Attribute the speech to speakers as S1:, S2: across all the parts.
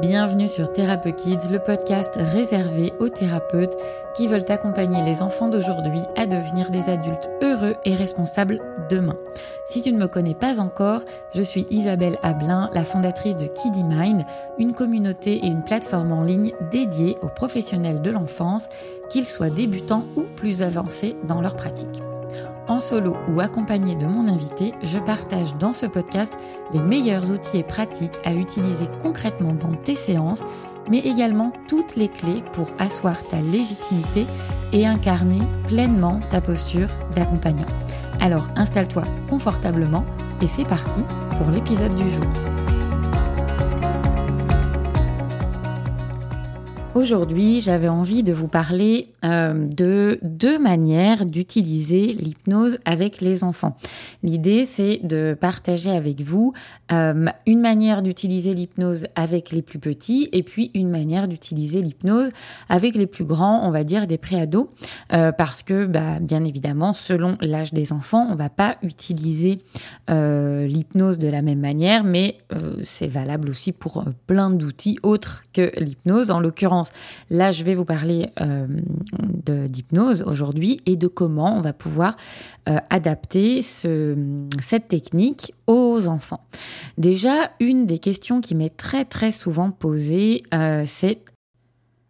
S1: Bienvenue sur Thérapeute Kids, le podcast réservé aux thérapeutes qui veulent accompagner les enfants d'aujourd'hui à devenir des adultes heureux et responsables demain. Si tu ne me connais pas encore, je suis Isabelle Ablin, la fondatrice de Kiddy Mind, une communauté et une plateforme en ligne dédiée aux professionnels de l'enfance, qu'ils soient débutants ou plus avancés dans leur pratique. En solo ou accompagné de mon invité, je partage dans ce podcast les meilleurs outils et pratiques à utiliser concrètement dans tes séances, mais également toutes les clés pour asseoir ta légitimité et incarner pleinement ta posture d'accompagnant. Alors installe-toi confortablement et c'est parti pour l'épisode du jour. Aujourd'hui, j'avais envie de vous parler euh, de deux manières d'utiliser l'hypnose avec les enfants. L'idée, c'est de partager avec vous euh, une manière d'utiliser l'hypnose avec les plus petits et puis une manière d'utiliser l'hypnose avec les plus grands, on va dire des préados, euh, parce que, bah, bien évidemment, selon l'âge des enfants, on va pas utiliser l'hypnose de la même manière, mais c'est valable aussi pour plein d'outils autres que l'hypnose. En l'occurrence, Là, je vais vous parler euh, d'hypnose aujourd'hui et de comment on va pouvoir euh, adapter cette technique aux enfants. Déjà, une des questions qui m'est très souvent posée, euh, c'est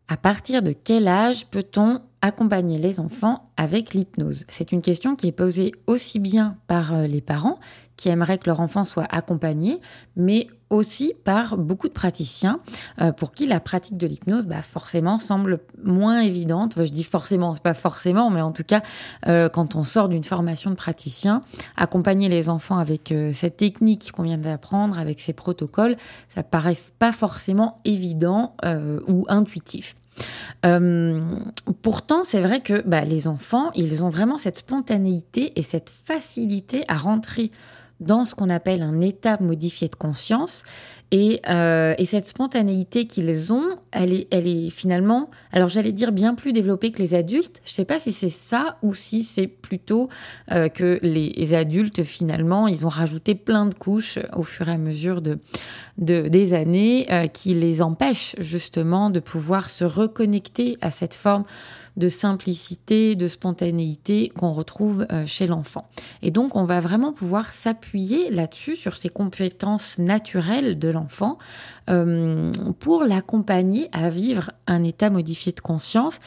S1: à partir de quel âge peut-on accompagner les enfants avec l'hypnose C'est une question qui est posée aussi bien par les parents qui aimeraient que leur enfant soit accompagné, mais aussi par beaucoup de praticiens euh, pour qui la pratique de l'hypnose bah, forcément semble moins évidente. je dis forcément, c'est pas forcément, mais en tout cas, euh, quand on sort d'une formation de praticien, accompagner les enfants avec euh, cette technique qu'on vient d'apprendre, avec ces protocoles, ça paraît pas forcément évident ou intuitif. Pourtant, c'est vrai que bah, les enfants, ils ont vraiment cette spontanéité et cette facilité à rentrer dans ce qu'on appelle un état modifié de conscience. Et, euh, et cette spontanéité qu'ils ont, elle est, finalement, alors j'allais dire bien plus développée que les adultes. Je ne sais pas si c'est ça ou si c'est plutôt euh, que les adultes, finalement, ils ont rajouté plein de couches au fur et à mesure de, de des années euh, qui les empêchent justement de pouvoir se reconnecter à cette forme de simplicité, de spontanéité qu'on retrouve euh, chez l'enfant. Et donc, on va vraiment pouvoir s'appuyer là-dessus, sur ces compétences naturelles de l'enfant, euh, pour l'accompagner à vivre un état modifié de conscience,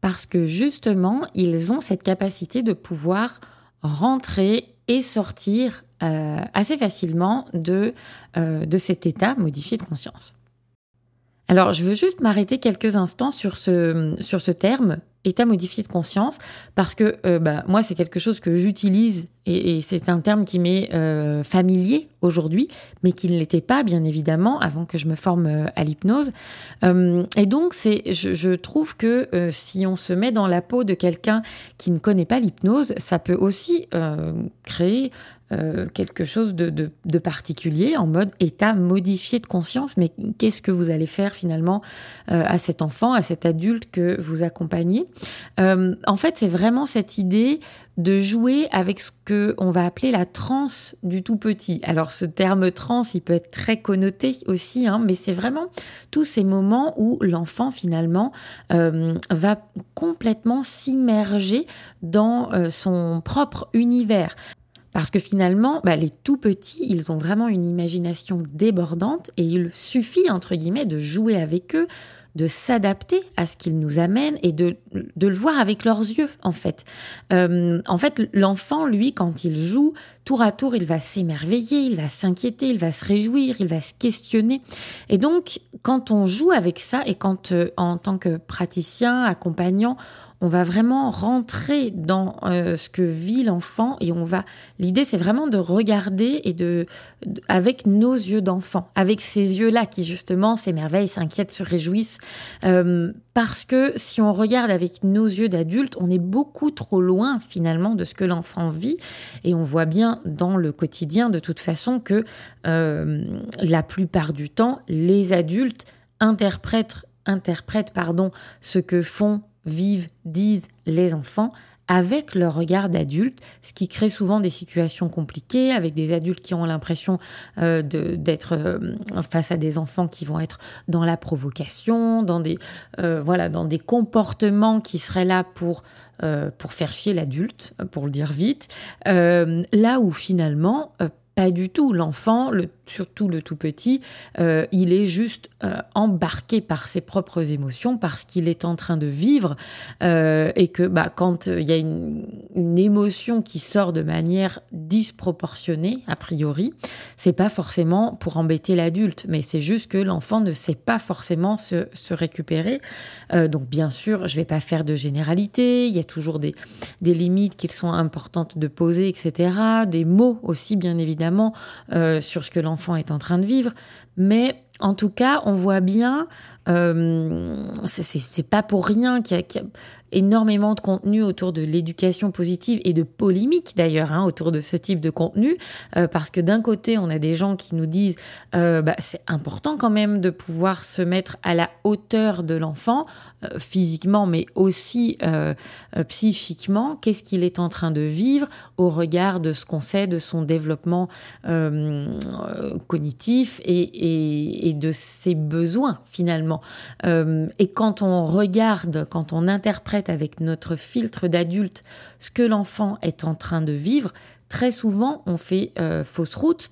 S1: parce que justement, ils ont cette capacité de pouvoir rentrer et sortir euh, assez facilement de, de cet état modifié de conscience. Alors, je veux juste m'arrêter quelques instants sur ce, sur ce terme, état modifié de conscience, parce que euh, bah, moi, c'est quelque chose que j'utilise et, c'est un terme qui m'est euh, familier aujourd'hui, mais qui ne l'était pas, bien évidemment, avant que je me forme euh, à l'hypnose. et donc, c'est, je, je, trouve que si on se met dans la peau de quelqu'un qui ne connaît pas l'hypnose, ça peut aussi créer euh, quelque chose de, particulier en mode état modifié de conscience. Mais qu'est-ce que vous allez faire finalement euh, à cet enfant, à cet adulte que vous accompagnez? Euh, En fait, c'est vraiment cette idée de jouer avec ce que on va appeler la transe du tout petit. Alors ce terme transe, il peut être très connoté aussi, hein, mais c'est vraiment tous ces moments où l'enfant finalement va complètement s'immerger dans son propre univers. Parce que finalement, bah, les tout petits, ils ont vraiment une imagination débordante et il suffit, entre guillemets, de jouer avec eux, de s'adapter à ce qu'ils nous amènent et de, le voir avec leurs yeux, en fait. Euh, en fait, l'enfant, lui, quand il joue, tour à tour, il va s'émerveiller, il va s'inquiéter, il va se réjouir, il va se questionner. Et donc, quand on joue avec ça et quand, euh, en tant que praticien, accompagnant, on va vraiment rentrer dans euh, ce que vit l'enfant et on va. L'idée, c'est vraiment de regarder et de, avec nos yeux d'enfant, avec ces yeux-là qui justement s'émerveillent, s'inquiètent, se réjouissent. Euh, parce que si on regarde avec nos yeux d'adulte, on est beaucoup trop loin finalement de ce que l'enfant vit et on voit bien dans le quotidien de toute façon que euh, la plupart du temps, les adultes interprètent interprètent pardon, ce que font vivent, disent les enfants avec leur regard d'adulte, ce qui crée souvent des situations compliquées avec des adultes qui ont l'impression euh, d'être euh, face à des enfants qui vont être dans la provocation, dans des, euh, voilà, dans des comportements qui seraient là pour pour faire chier l'adulte, pour le dire vite, là où finalement, pas du tout. L'enfant, surtout le tout petit, euh, il est juste euh, embarqué par ses propres émotions, parce qu'il est en train de vivre, euh, et que bah, quand il y a une, émotion qui sort de manière disproportionnée, a priori, c'est pas forcément pour embêter l'adulte, mais c'est juste que l'enfant ne sait pas forcément se, récupérer. donc bien sûr, je vais pas faire de généralité, il y a toujours des, des limites qui sont importantes de poser, etc. Des mots aussi, bien évidemment euh, sur ce que l'enfant est en train de vivre, mais en tout cas, on voit bien, euh, c'est pas pour rien qu'il y, a énormément de contenu autour de l'éducation positive et de polémiques d'ailleurs hein, autour de ce type de contenu, euh, parce que d'un côté, on a des gens qui nous disent euh, bah, c'est important quand même de pouvoir se mettre à la hauteur de l'enfant, euh, physiquement, mais aussi psychiquement. Qu'est-ce qu'il est en train de vivre au regard de ce qu'on sait de son développement cognitif et, de ses besoins finalement? Et quand on regarde, quand on interprète avec notre filtre d'adulte ce que l'enfant est en train de vivre, très souvent on fait euh, fausse route.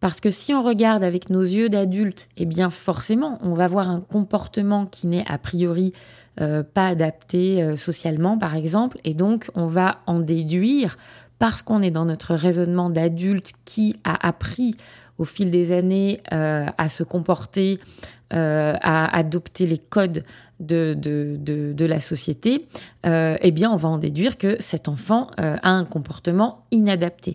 S1: Parce que si on regarde avec nos yeux d'adulte, eh bien forcément, on va voir un comportement qui n'est a priori euh, pas adapté euh, socialement, par exemple, et donc on va en déduire, parce qu'on est dans notre raisonnement d'adulte qui a appris au fil des années à se comporter, à adopter les codes de, de, de, la société, euh, eh bien, on va en déduire que cet enfant euh, a un comportement inadapté.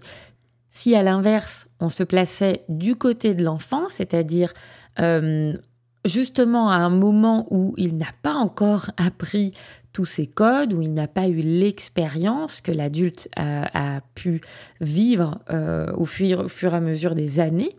S1: Si à l'inverse, on se plaçait du côté de l'enfant, c'est-à-dire euh, justement à un moment où il n'a pas encore appris tous ces codes, où il n'a pas eu l'expérience que l'adulte a, pu vivre au, fur, au, fur, et à mesure des années,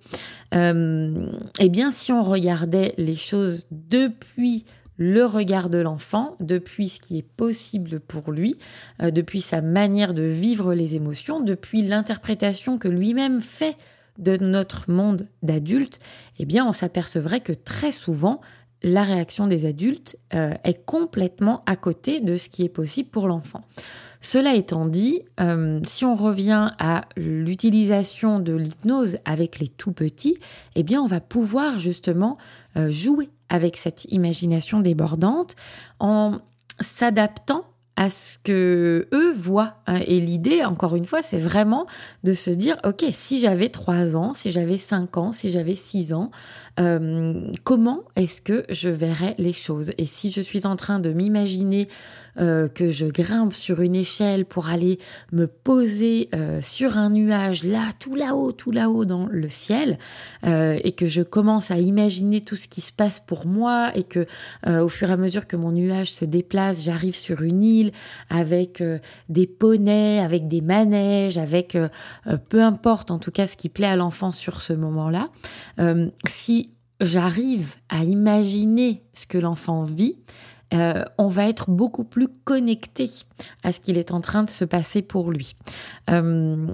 S1: eh bien, si on regardait les choses depuis le regard de l'enfant, depuis ce qui est possible pour lui, euh, depuis sa manière de vivre les émotions, depuis l'interprétation que lui-même fait de notre monde d'adulte, eh bien on s'apercevrait que très souvent, la réaction des adultes euh, est complètement à côté de ce qui est possible pour l'enfant. Cela étant dit, euh, si on revient à l'utilisation de l'hypnose avec les tout petits, eh bien on va pouvoir justement jouer avec cette imagination débordante en s'adaptant à ce que eux voient. Hein. Et l'idée, encore une fois, c'est vraiment de se dire, OK, si j'avais 3 ans, si j'avais 5 ans, si j'avais 6 ans, euh, comment est-ce que je verrais les choses? Et si je suis en train de m'imaginer euh, que je grimpe sur une échelle pour aller me poser euh, sur un nuage, là, tout là-haut, tout là-haut dans le ciel, et que je commence à imaginer tout ce qui se passe pour moi, et que au fur et à mesure que mon nuage se déplace, j'arrive sur une île avec des poneys, avec des manèges, avec peu importe en tout cas ce qui plaît à l'enfant sur ce moment-là. si j'arrive à imaginer ce que l'enfant vit, euh, on va être beaucoup plus connecté à ce qu'il est en train de se passer pour lui. Euh,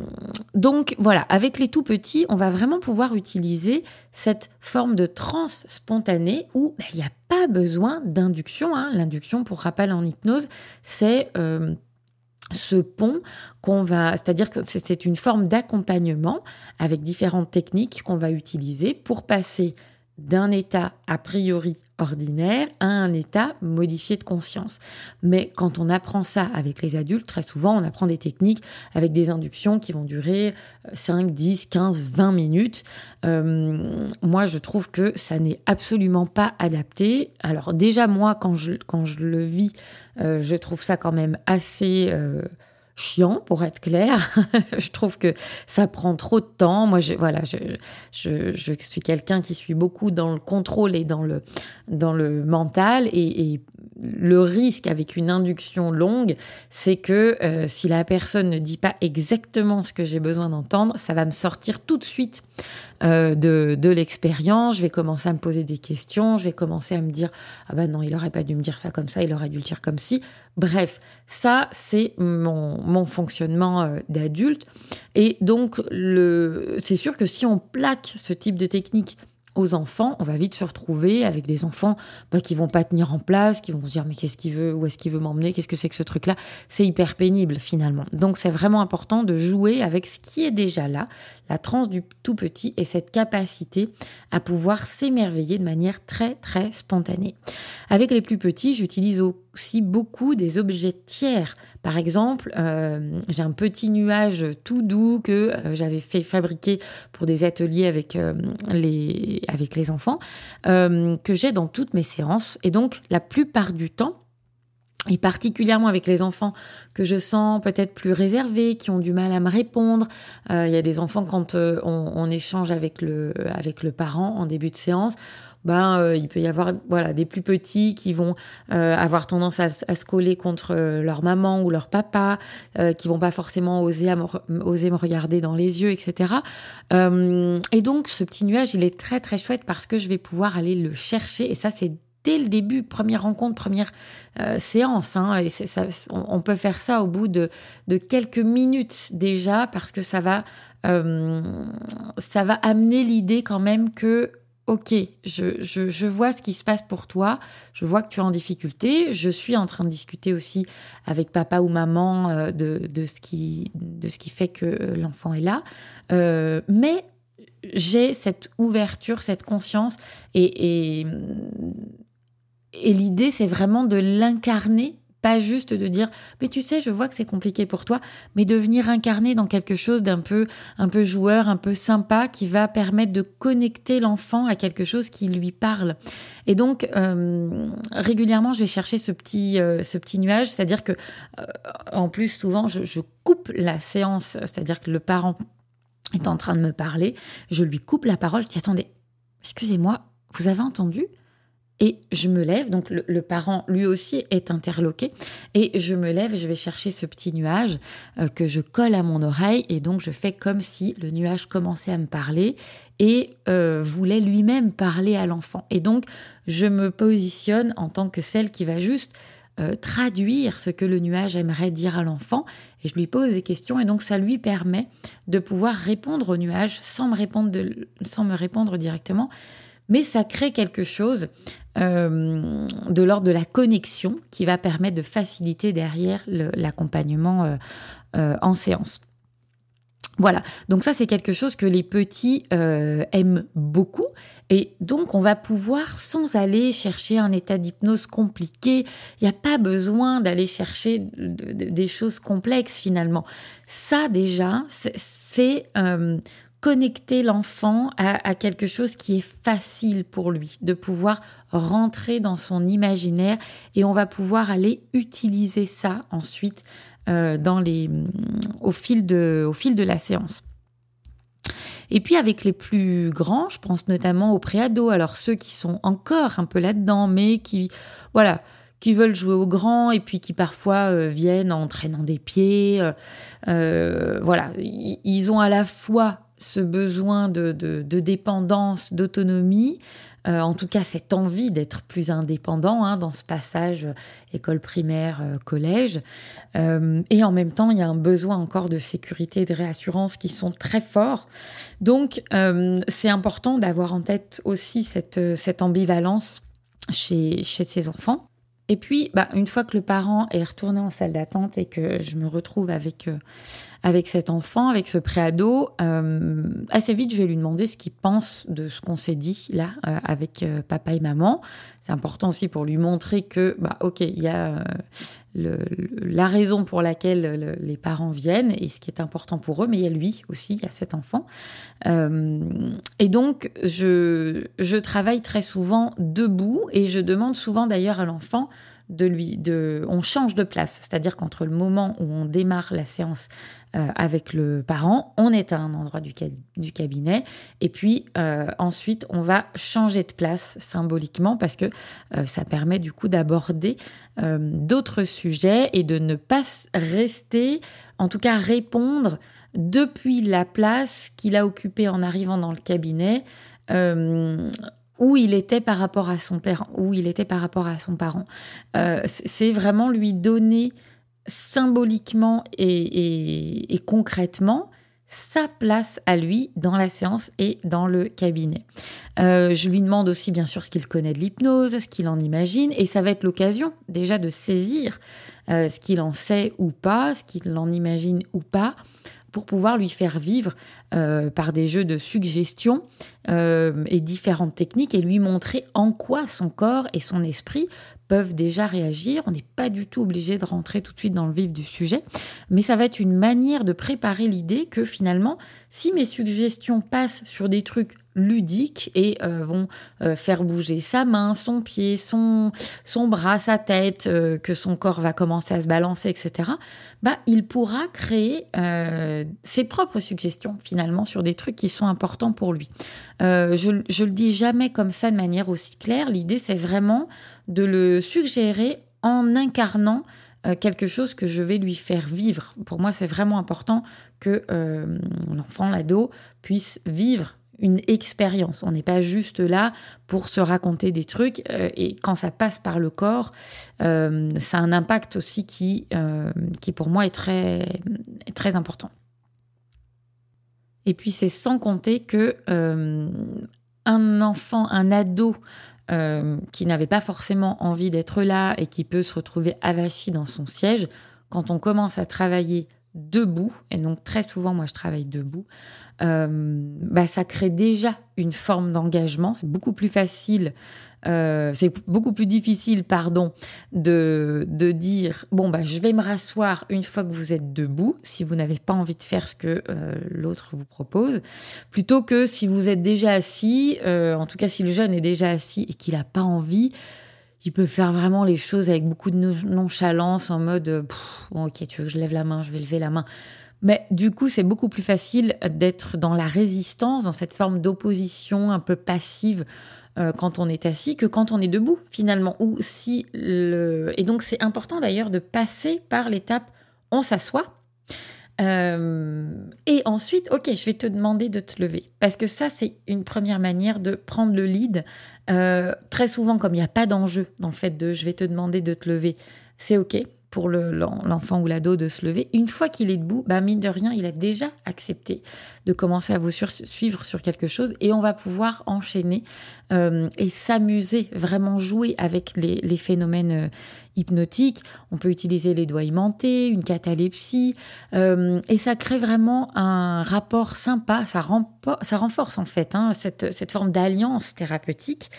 S1: donc voilà, avec les tout petits, on va vraiment pouvoir utiliser cette forme de transe spontanée où ben, il n'y a pas besoin d'induction. Hein. L'induction, pour rappel en hypnose, c'est euh, ce pont qu'on va, c'est-à-dire que c'est une forme d'accompagnement avec différentes techniques qu'on va utiliser pour passer d'un état a priori ordinaire à un état modifié de conscience. Mais quand on apprend ça avec les adultes, très souvent on apprend des techniques avec des inductions qui vont durer 5, 10, 15, 20 minutes. Euh, moi je trouve que ça n'est absolument pas adapté. Alors déjà moi quand je, quand je le vis, euh, je trouve ça quand même assez... Euh, chiant, pour être clair. je trouve que ça prend trop de temps. Moi, je, voilà, je, je, je suis quelqu'un qui suis beaucoup dans le contrôle et dans le, dans le mental. Et, et le risque avec une induction longue, c'est que euh, si la personne ne dit pas exactement ce que j'ai besoin d'entendre, ça va me sortir tout de suite euh, de, l'expérience, je vais commencer à me poser des questions, je vais commencer à me dire ah ben non, il aurait pas dû me dire ça comme ça, il aurait dû le dire comme si. Bref, ça c'est mon, fonctionnement euh, d'adulte. Et donc c'est sûr que si on plaque ce type de technique enfants, on va vite se retrouver avec des enfants bah, qui vont pas tenir en place, qui vont se dire mais qu'est-ce qu'il veut, où est-ce qu'il veut m'emmener, qu'est-ce que c'est que ce truc-là? C'est hyper pénible finalement. Donc c'est vraiment important de jouer avec ce qui est déjà là, la transe du tout petit et cette capacité à pouvoir s'émerveiller de manière très très spontanée. Avec les plus petits, j'utilise aussi beaucoup des objets tiers. Par exemple, euh, j'ai un petit nuage tout doux que euh, j'avais fait fabriquer pour des ateliers avec, euh, les, enfants, que j'ai dans toutes mes séances. Et donc, la plupart du temps, et particulièrement avec les enfants que je sens peut-être plus réservés, qui ont du mal à me répondre. Il y a des enfants quand on, échange avec le parent en début de séance, ben, euh, il peut y avoir voilà, des plus petits qui vont euh, avoir tendance à, se coller contre euh, leur maman ou leur papa, qui vont pas forcément oser, oser me regarder dans les yeux, etc. et donc, ce petit nuage, il est très très chouette parce que je vais pouvoir aller le chercher. Et ça, c'est dès le début, première rencontre, première séance. Hein, et ça, on, peut faire ça au bout de, de, quelques minutes déjà, parce que ça va, ça va amener l'idée quand même que ok, je, vois ce qui se passe pour toi, je vois que tu es en difficulté, je suis en train de discuter aussi avec papa ou maman euh, de, ce, qui, de ce qui fait que l'enfant est là, euh, mais j'ai cette ouverture, cette conscience, et, et l'idée, c'est vraiment de l'incarner pas juste de dire, mais tu sais, je vois que c'est compliqué pour toi, mais de venir incarner dans quelque chose d'un peu, un peu joueur, un peu sympa, qui va permettre de connecter l'enfant à quelque chose qui lui parle. Et donc, euh, régulièrement, je vais chercher ce petit, euh, ce petit nuage, c'est-à-dire que, euh, en plus, souvent, je, je coupe la séance, c'est-à-dire que le parent est en train de me parler, je lui coupe la parole, je dis, attendez, excusez-moi, vous avez entendu? Et je me lève, donc le, parent lui aussi est interloqué, et je me lève et je vais chercher ce petit nuage euh, que je colle à mon oreille, et donc je fais comme si le nuage commençait à me parler et euh, voulait lui-même parler à l'enfant. Et donc je me positionne en tant que celle qui va juste euh, traduire ce que le nuage aimerait dire à l'enfant, et je lui pose des questions, et donc ça lui permet de pouvoir répondre au nuage sans me répondre, sans me répondre directement. Mais ça crée quelque chose euh, de l'ordre de la connexion qui va permettre de faciliter derrière l'accompagnement euh, euh, en séance. Voilà, donc ça c'est quelque chose que les petits aiment beaucoup et donc on va pouvoir sans aller chercher un état d'hypnose compliqué, il n'y a pas besoin d'aller chercher des choses complexes finalement. Ça déjà, c'est connecter l'enfant à, quelque chose qui est facile pour lui, de pouvoir rentrer dans son imaginaire et on va pouvoir aller utiliser ça ensuite euh, dans les, mm, au, fil de, au fil de la séance. Et puis avec les plus grands, je pense notamment aux préados, alors ceux qui sont encore un peu là-dedans, mais qui, voilà, qui veulent jouer au grand et puis qui parfois euh, viennent en traînant des pieds. Euh, voilà, ils ont à la fois ce besoin de, dépendance, d'autonomie, euh, en tout cas cette envie d'être plus indépendant hein, dans ce passage euh, école primaire, euh, collège. et en même temps, il y a un besoin encore de sécurité et de réassurance qui sont très forts. Donc, c'est important d'avoir en tête aussi cette, cette ambivalence chez, chez ces enfants. Et puis, bah, une fois que le parent est retourné en salle d'attente et que je me retrouve avec, avec cet enfant, avec ce préado, euh, assez vite, je vais lui demander ce qu'il pense de ce qu'on s'est dit là euh, avec papa et maman. C'est important aussi pour lui montrer que, bah, ok, il y a la raison pour laquelle les parents viennent et ce qui est important pour eux, mais il y a lui aussi, il y a cet enfant. Euh, et donc, je, je travaille très souvent debout et je demande souvent d'ailleurs à l'enfant de lui, de, on change de place, c'est-à-dire qu'entre le moment où on démarre la séance euh, avec le parent, on est à un endroit du, cabinet, et puis euh, ensuite on va changer de place symboliquement parce que euh, ça permet du coup d'aborder d'autres sujets et de ne pas rester, en tout cas répondre depuis la place qu'il a occupée en arrivant dans le cabinet, où il était par rapport à son père, où il était par rapport à son parent. Euh, c'est vraiment lui donner symboliquement et, concrètement sa place à lui dans la séance et dans le cabinet. Euh, je lui demande aussi bien sûr ce qu'il connaît de l'hypnose, ce qu'il en imagine, et ça va être l'occasion déjà de saisir euh, ce qu'il en sait ou pas, ce qu'il en imagine ou pas, pour pouvoir lui faire vivre euh, par des jeux de suggestion euh, et différentes techniques et lui montrer en quoi son corps et son esprit peuvent déjà réagir. On n'est pas du tout obligé de rentrer tout de suite dans le vif du sujet, mais ça va être une manière de préparer l'idée que finalement, si mes suggestions passent sur des trucs ludiques et euh, vont euh, faire bouger sa main, son pied, son, son bras, sa tête, euh, que son corps va commencer à se balancer, etc., bah, il pourra créer ses propres suggestions finalement sur des trucs qui sont importants pour lui. je, ne le dis jamais comme ça de manière aussi claire. L'idée, c'est vraiment de le suggérer en incarnant quelque chose que je vais lui faire vivre. Pour moi, c'est vraiment important que l'enfant, l'ado, puisse vivre une expérience. On n'est pas juste là pour se raconter des trucs. Euh, et quand ça passe par le corps, euh, ça a un impact aussi qui, euh, qui pour moi est très, très important. Et puis c'est sans compter que un enfant, un ado qui n'avait pas forcément envie d'être là et qui peut se retrouver avachi dans son siège, quand on commence à travailler debout, et donc très souvent moi je travaille debout, bah, ça crée déjà une forme d'engagement. C'est beaucoup plus facile, euh, c'est beaucoup plus difficile, pardon, de, de dire bon bah je vais me rasseoir une fois que vous êtes debout, si vous n'avez pas envie de faire ce que euh, l'autre vous propose, plutôt que si vous êtes déjà assis, en tout cas si le jeune est déjà assis et qu'il n'a pas envie il peut faire vraiment les choses avec beaucoup de nonchalance en mode ok tu veux que je lève la main je vais lever la main mais du coup, c'est beaucoup plus facile d'être dans la résistance, dans cette forme d'opposition un peu passive euh, quand on est assis que quand on est debout, finalement. Ou si. Et donc, c'est important d'ailleurs de passer par l'étape on s'assoit. Euh, et ensuite, ok, je vais te demander de te lever. Parce que ça, c'est une première manière de prendre le lead. Euh, très souvent, comme il n'y a pas d'enjeu dans le fait de je vais te demander de te lever, c'est ok pour l'enfant ou l'ado de se lever. Une fois qu'il est debout, bah mine de rien, il a déjà accepté de commencer à vous suivre sur quelque chose et on va pouvoir enchaîner euh, et s'amuser, vraiment jouer avec les, phénomènes euh, hypnotiques. On peut utiliser les doigts aimantés, une catalepsie euh, et ça crée vraiment un rapport sympa, ça, ça renforce en fait hein, cette, cette, forme d'alliance thérapeutique,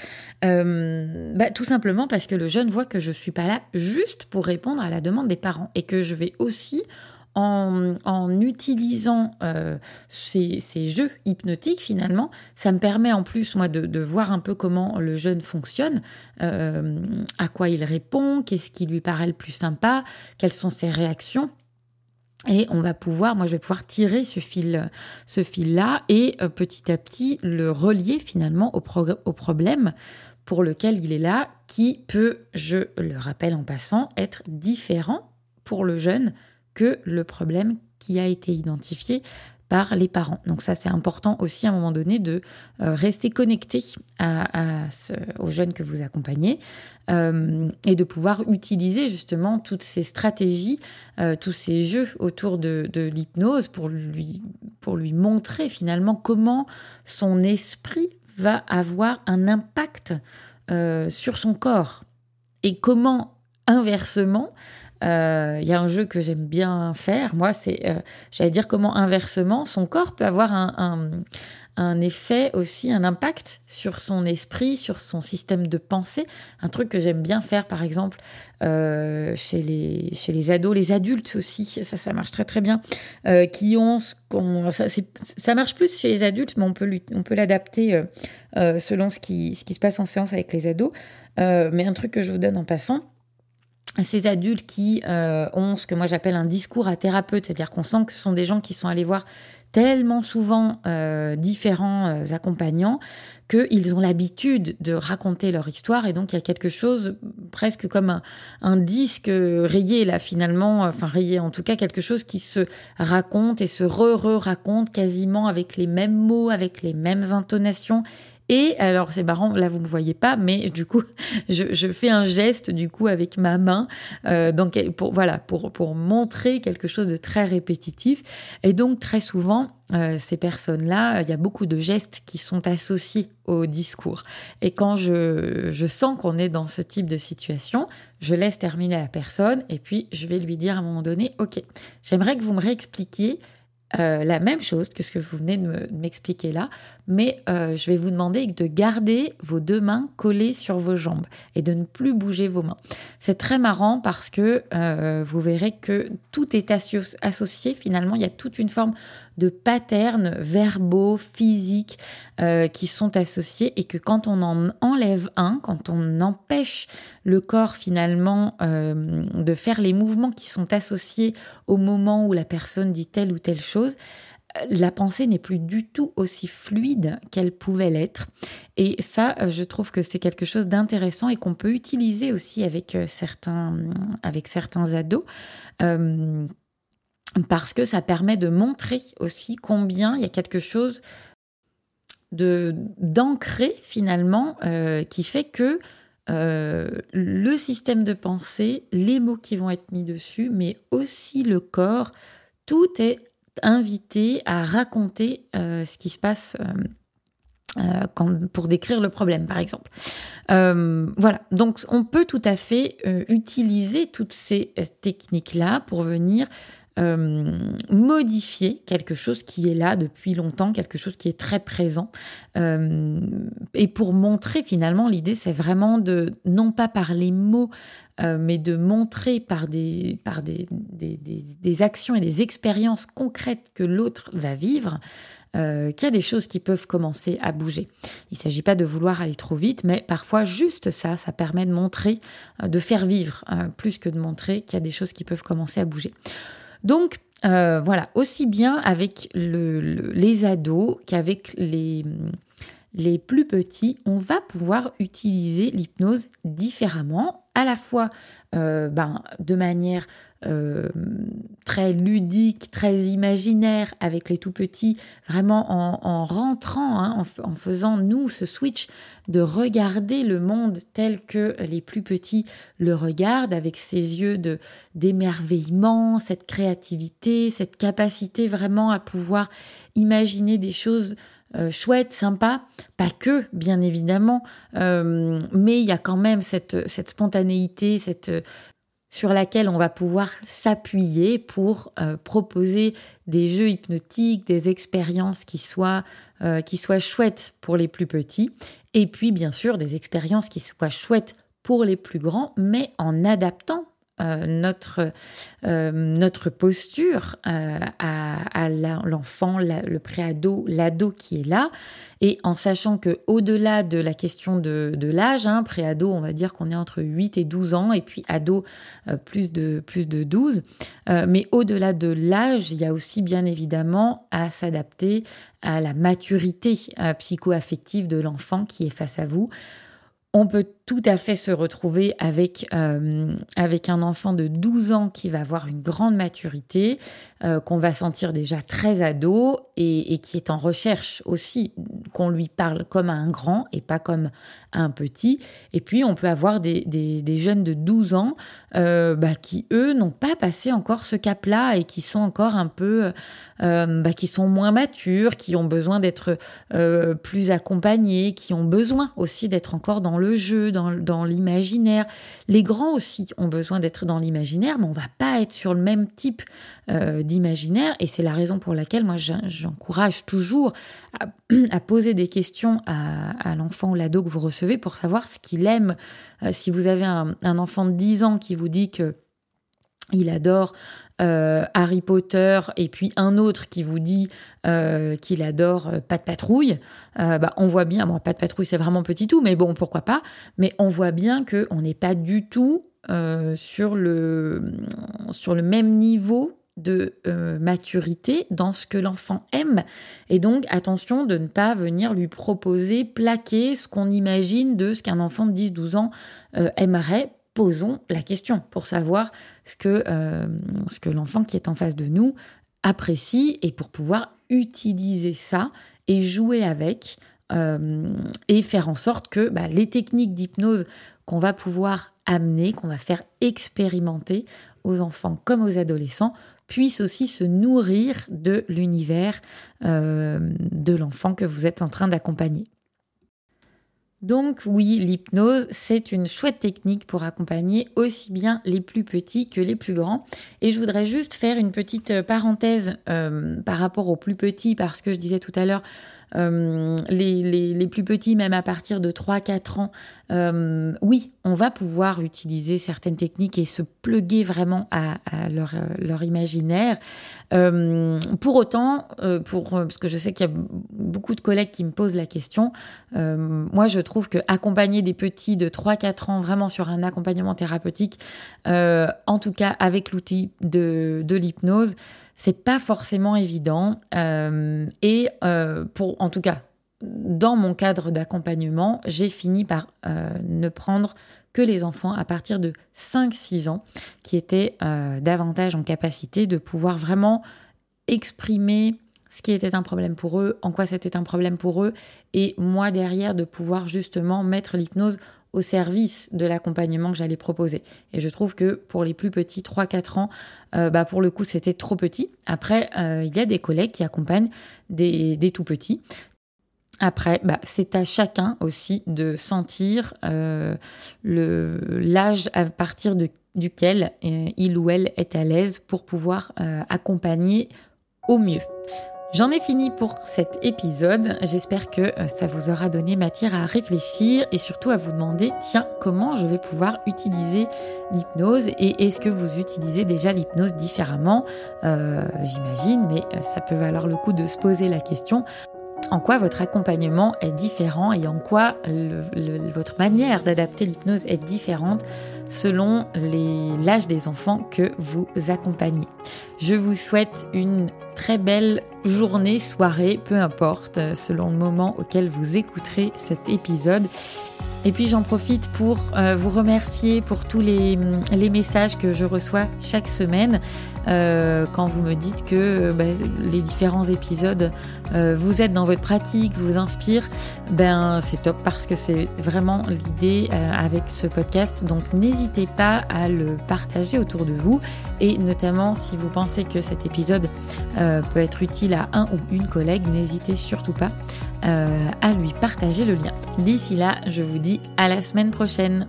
S1: bah, tout simplement parce que le jeune voit que je ne suis pas là juste pour répondre à la demande des parents et que je vais aussi en, utilisant euh, ces, jeux hypnotiques, finalement, ça me permet en plus, moi, de, voir un peu comment le jeune fonctionne, euh, à quoi il répond, qu'est-ce qui lui paraît le plus sympa, quelles sont ses réactions. Et on va pouvoir, moi je vais pouvoir tirer ce fil, ce fil-là et euh, petit à petit le relier finalement au, au problème pour lequel il est là, qui peut, je le rappelle en passant, être différent pour le jeune le problème qui a été identifié par les parents. Donc ça, c'est important aussi à un moment donné de euh, rester connecté aux jeunes que vous accompagnez euh, et de pouvoir utiliser justement toutes ces stratégies, euh, tous ces jeux autour de, de l'hypnose pour lui, pour lui montrer finalement comment son esprit va avoir un impact sur son corps et comment inversement il euh, y a un jeu que j'aime bien faire, moi, c'est, euh, j'allais dire comment inversement, son corps peut avoir un, un, effet aussi, un impact sur son esprit, sur son système de pensée. Un truc que j'aime bien faire, par exemple, euh, chez, les, chez les ados, les adultes aussi, ça, ça marche très très bien, qui ont ce qu'on... Ça, ça, marche plus chez les adultes, mais on peut, on peut l'adapter selon ce qui, ce qui se passe en séance avec les ados. mais un truc que je vous donne en passant, ces adultes qui euh, ont ce que moi j'appelle un discours à thérapeute, c'est-à-dire qu'on sent que ce sont des gens qui sont allés voir tellement souvent différents accompagnants qu'ils ont l'habitude de raconter leur histoire et donc il y a quelque chose presque comme un, disque rayé là finalement, enfin rayé en tout cas quelque chose qui se raconte et se re-re-raconte quasiment avec les mêmes mots, avec les mêmes intonations et alors, c'est marrant, là, vous ne me voyez pas, mais du coup, je, fais un geste, du coup, avec ma main, euh, donc, pour, voilà, pour, pour montrer quelque chose de très répétitif. Et donc, très souvent, euh, ces personnes-là, il y a beaucoup de gestes qui sont associés au discours. Et quand je, je sens qu'on est dans ce type de situation, je laisse terminer la personne et puis je vais lui dire à un moment donné, OK, j'aimerais que vous me réexpliquiez euh, la même chose que ce que vous venez de m'expliquer là, mais euh, je vais vous demander de garder vos deux mains collées sur vos jambes et de ne plus bouger vos mains. C'est très marrant parce que euh, vous verrez que tout est associé finalement, il y a toute une forme de patterns verbaux, physiques qui sont associés et que quand on en enlève un, quand on empêche le corps finalement de faire les mouvements qui sont associés au moment où la personne dit telle ou telle chose, la pensée n'est plus du tout aussi fluide qu'elle pouvait l'être. Et ça, je trouve que c'est quelque chose d'intéressant et qu'on peut utiliser aussi avec euh, certains, avec certains ados. Euh, parce que ça permet de montrer aussi combien il y a quelque chose de d'ancré finalement euh, qui fait que le système de pensée, les mots qui vont être mis dessus, mais aussi le corps, tout est invité à raconter euh, ce qui se passe euh, euh, pour décrire le problème, par exemple. voilà, donc on peut tout à fait utiliser toutes ces techniques-là pour venir modifier quelque chose qui est là depuis longtemps, quelque chose qui est très présent. et pour montrer finalement, l'idée c'est vraiment de, non pas par les mots, euh, mais de montrer par, des, par des, des, actions et des expériences concrètes que l'autre va vivre, euh, qu'il y a des choses qui peuvent commencer à bouger. Il ne s'agit pas de vouloir aller trop vite, mais parfois juste ça, ça permet de montrer, euh, de faire vivre, plus que de montrer qu'il y a des choses qui peuvent commencer à bouger. Donc, voilà, aussi bien avec les ados qu'avec les les plus petits, on va pouvoir utiliser l'hypnose différemment, à la fois euh, ben, de manière euh, très ludique, très imaginaire avec les tout petits, vraiment en, rentrant, hein, en, faisant nous ce switch de regarder le monde tel que les plus petits le regardent, avec ces yeux de d'émerveillement, cette créativité, cette capacité vraiment à pouvoir imaginer des choses euh, chouette, sympa, pas que, bien évidemment, euh, mais il y a quand même cette, spontanéité, cette, sur laquelle on va pouvoir s'appuyer pour proposer des jeux hypnotiques, des expériences qui soient, qui soient chouettes pour les plus petits, et puis bien sûr des expériences qui soient chouettes pour les plus grands, mais en adaptant euh, notre, euh, notre posture euh, à, l'enfant, le préado, l'ado qui est là, et en sachant que au-delà de la question de, l'âge, hein, préado, on va dire qu'on est entre 8 et 12 ans, et puis ado, plus, de, plus de 12, mais au-delà de l'âge, il y a aussi bien évidemment à s'adapter à la maturité psycho-affective de l'enfant qui est face à vous. On peut tout à fait se retrouver avec, euh, avec un enfant de 12 ans qui va avoir une grande maturité, euh, qu'on va sentir déjà très ado et, qui est en recherche aussi qu'on lui parle comme un grand et pas comme un petit. Et puis on peut avoir des, jeunes de 12 ans euh, bah, qui, eux, n'ont pas passé encore ce cap-là et qui sont encore un peu... Bah, qui sont moins matures, qui ont besoin d'être plus accompagnés, qui ont besoin aussi d'être encore dans le jeu, dans, dans l'imaginaire. Les grands aussi ont besoin d'être dans l'imaginaire, mais on va pas être sur le même type euh, d'imaginaire. Et c'est la raison pour laquelle moi j'encourage toujours à, poser des questions à, l'enfant ou l'ado que vous recevez pour savoir ce qu'il aime. Euh, si vous avez un, enfant de 10 ans qui vous dit que il adore euh, Harry Potter et puis un autre qui vous dit euh, qu'il adore euh, Pas de patrouille, bah, on voit bien, Pas de patrouille c'est vraiment petit tout, mais bon pourquoi pas, mais on voit bien qu'on n'est pas du tout sur, le, même niveau de maturité dans ce que l'enfant aime. Et donc, attention de ne pas venir lui proposer, plaquer ce qu'on imagine de ce qu'un enfant de 10-12 ans aimerait. Posons la question pour savoir ce que, euh, ce que l'enfant qui est en face de nous apprécie et pour pouvoir utiliser ça et jouer avec et faire en sorte que bah, les techniques d'hypnose qu'on va pouvoir amener, qu'on va faire expérimenter aux enfants comme aux adolescents, puissent aussi se nourrir de l'univers euh, de l'enfant que vous êtes en train d'accompagner. Donc oui, l'hypnose, c'est une chouette technique pour accompagner aussi bien les plus petits que les plus grands. Et je voudrais juste faire une petite parenthèse euh, par rapport aux plus petits, parce que je disais tout à l'heure, euh, les, plus petits, même à partir de 3-4 ans, euh, oui, on va pouvoir utiliser certaines techniques et se pluguer vraiment à, leur, leur, imaginaire. Euh, pour autant, pour, parce que je sais qu'il y a beaucoup de collègues qui me posent la question, moi je trouve que accompagner des petits de 3-4 ans vraiment sur un accompagnement thérapeutique, en tout cas avec l'outil de l'hypnose, c'est pas forcément évident. Euh, et euh, pour, en tout cas, dans mon cadre d'accompagnement, j'ai fini par euh, ne prendre que les enfants à partir de 5-6 ans qui étaient davantage en capacité de pouvoir vraiment exprimer ce qui était un problème pour eux, en quoi c'était un problème pour eux, et moi derrière de pouvoir justement mettre l'hypnose au service de l'accompagnement que j'allais proposer. Et je trouve que pour les plus petits, 3-4 ans, euh, bah pour le coup, c'était trop petit. Après, euh, il y a des collègues qui accompagnent des, tout petits. Après, bah, c'est à chacun aussi de sentir euh, l'âge à partir duquel il ou elle est à l'aise pour pouvoir accompagner au mieux. J'en ai fini pour cet épisode. J'espère que euh, ça vous aura donné matière à réfléchir et surtout à vous demander, tiens, comment je vais pouvoir utiliser l'hypnose et est-ce que vous utilisez déjà l'hypnose différemment? Euh, J'imagine, mais euh, ça peut valoir le coup de se poser la question en quoi votre accompagnement est différent et en quoi votre manière d'adapter l'hypnose est différente selon l'âge des enfants que vous accompagnez? Je vous souhaite une très belle journée, soirée, peu importe, selon le moment auquel vous écouterez cet épisode. Et puis j'en profite pour euh, vous remercier pour tous les, messages que je reçois chaque semaine euh, quand vous me dites que euh, bah, les différents épisodes vous aident dans votre pratique, vous inspirent. Ben c'est top parce que c'est vraiment l'idée avec ce podcast. Donc n'hésitez pas à le partager autour de vous et notamment si vous pensez que cet épisode peut être utile à un ou une collègue, n'hésitez surtout pas à lui partager le lien. D'ici là, je vous dis à la semaine prochaine.